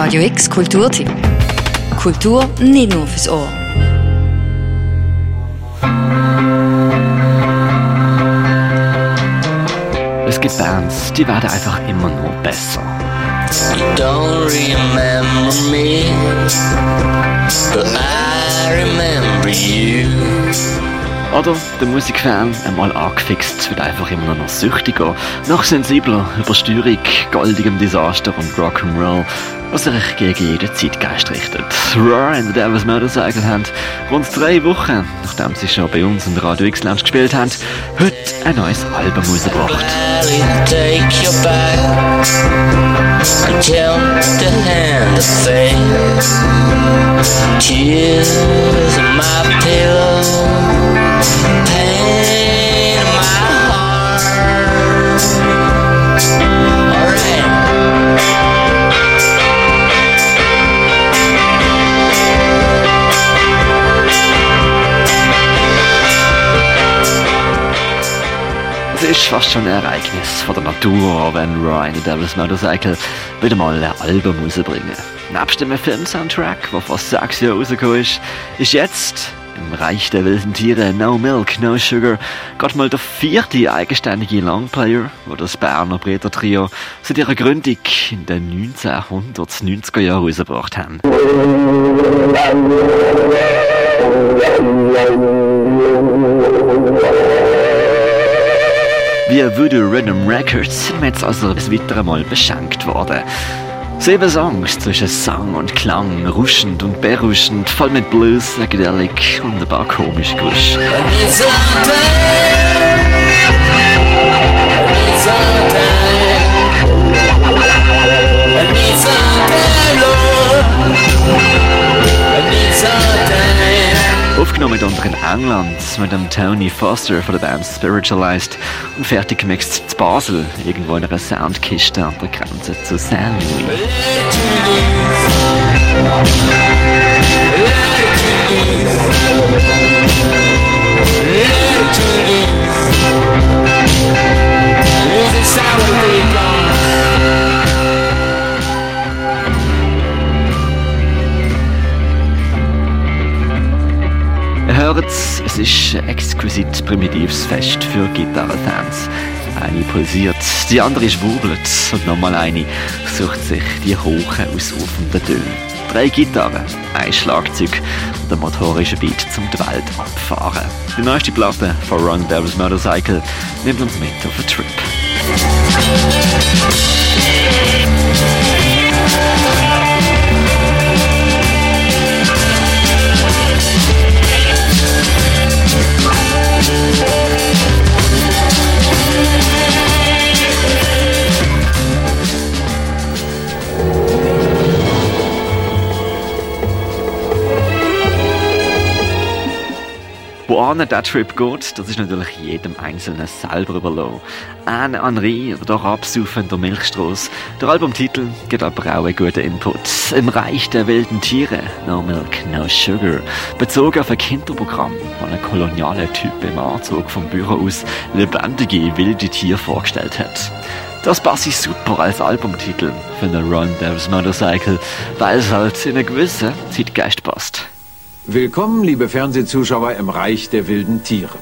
Radio X Kulturtipp. Kultur nicht nur fürs Ohr. Es gibt Bands, die werden einfach immer nur besser. You don't remember me, but I remember you. Oder der Musikfan, einmal angefixt, wird einfach immer noch süchtiger, noch sensibler, übersteurig, goldigem Desaster und Rock'n'Roll, was sich gegen jeden Zeitgeist richtet. Roar and the Devil's Motorcycle haben rund drei Wochen, nachdem sie schon bei uns in der Radio X Lounge gespielt haben, heute ein neues Album rausgebracht. Tears in my pillow, fast schon ein Ereignis von der Natur, wenn Ryan the Devil's Motorcycle wieder mal ein Album rausbringen. Nebst dem Film-Soundtrack, der vor sechs Jahren rausgekommen ist, ist jetzt im Reich der wilden Tiere No Milk, No Sugar gerade mal der vierte eigenständige Longplayer, wo das Berner Breter Trio seit ihrer Gründung in den 1990er Jahren rausgebracht haben. Wie Voodoo Rhythm Records sind wir jetzt also das weitere Mal beschenkt worden. Sieben Songs zwischen Sang und Klang, ruschend und berauschend, voll mit Blues, Psychedelic und ein paar komisch Gusch. Aufgenommen unter in England mit dem Tony Foster von der Band Spiritualized und fertig gemixt zu Basel, irgendwo in einer Soundkiste an der Grenze zu St. Louis. Hört's, es ist ein exquisit primitives Fest für Gitarrenfans. Eine pulsiert, die andere schwurbelt und nochmal eine sucht sich die hohen, ausrufenden Töne. Drei Gitarren, ein Schlagzeug und ein motorischer Beat zum die Welt abfahren. Die neueste Platte von Ron Devil's Motorcycle nimmt uns mit auf einen Trip. Wohin der Trip geht, das ist natürlich jedem Einzelnen selber überlassen. Anne Henri oder doch absaufen der Milchstrasse. Der Albumtitel gibt aber auch einen guten Input. Im Reich der wilden Tiere, No Milk, No Sugar. Bezogen auf ein Kinderprogramm, wo ein kolonialer Typ im Anzug vom Büro aus lebendige, wilde Tiere vorgestellt hat. Das passt super als Albumtitel für einen Run There's Motorcycle, weil es halt in einen gewissen Zeitgeist passt. Willkommen, liebe Fernsehzuschauer im Reich der wilden Tiere.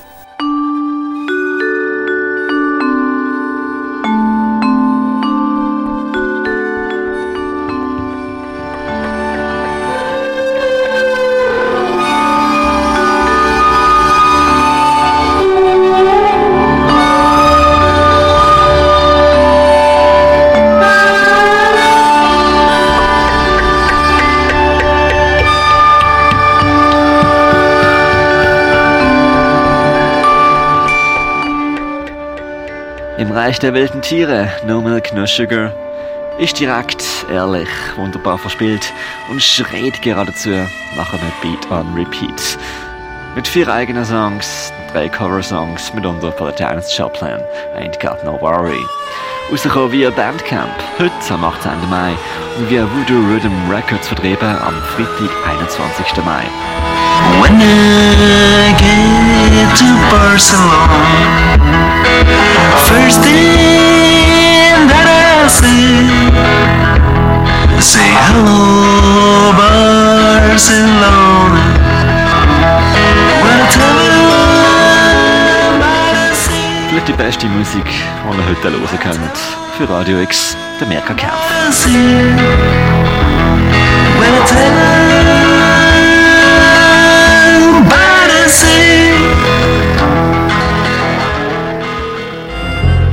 Reich der wilden Tiere, No Milk, No Sugar, ist direkt, ehrlich, wunderbar verspielt und schreit geradezu nach einem Beat on Repeat. Mit vier eigenen Songs, drei Cover-Songs, mitunter von der Terence Joplin, Ain't Got No Worry. Rausgekommen via Bandcamp, heute am 18. Mai und via Voodoo Rhythm Records vertrieben am Freitag, 21. Mai. When I get to Barcelona, first thing that I say, say Hello, Barcelona. Die beste Musik, die ihr heute hören könnt. Für Radio X, der Merker.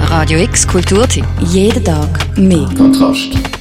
Radio X Kulturtipp. Jeden Tag mehr. Kontrast.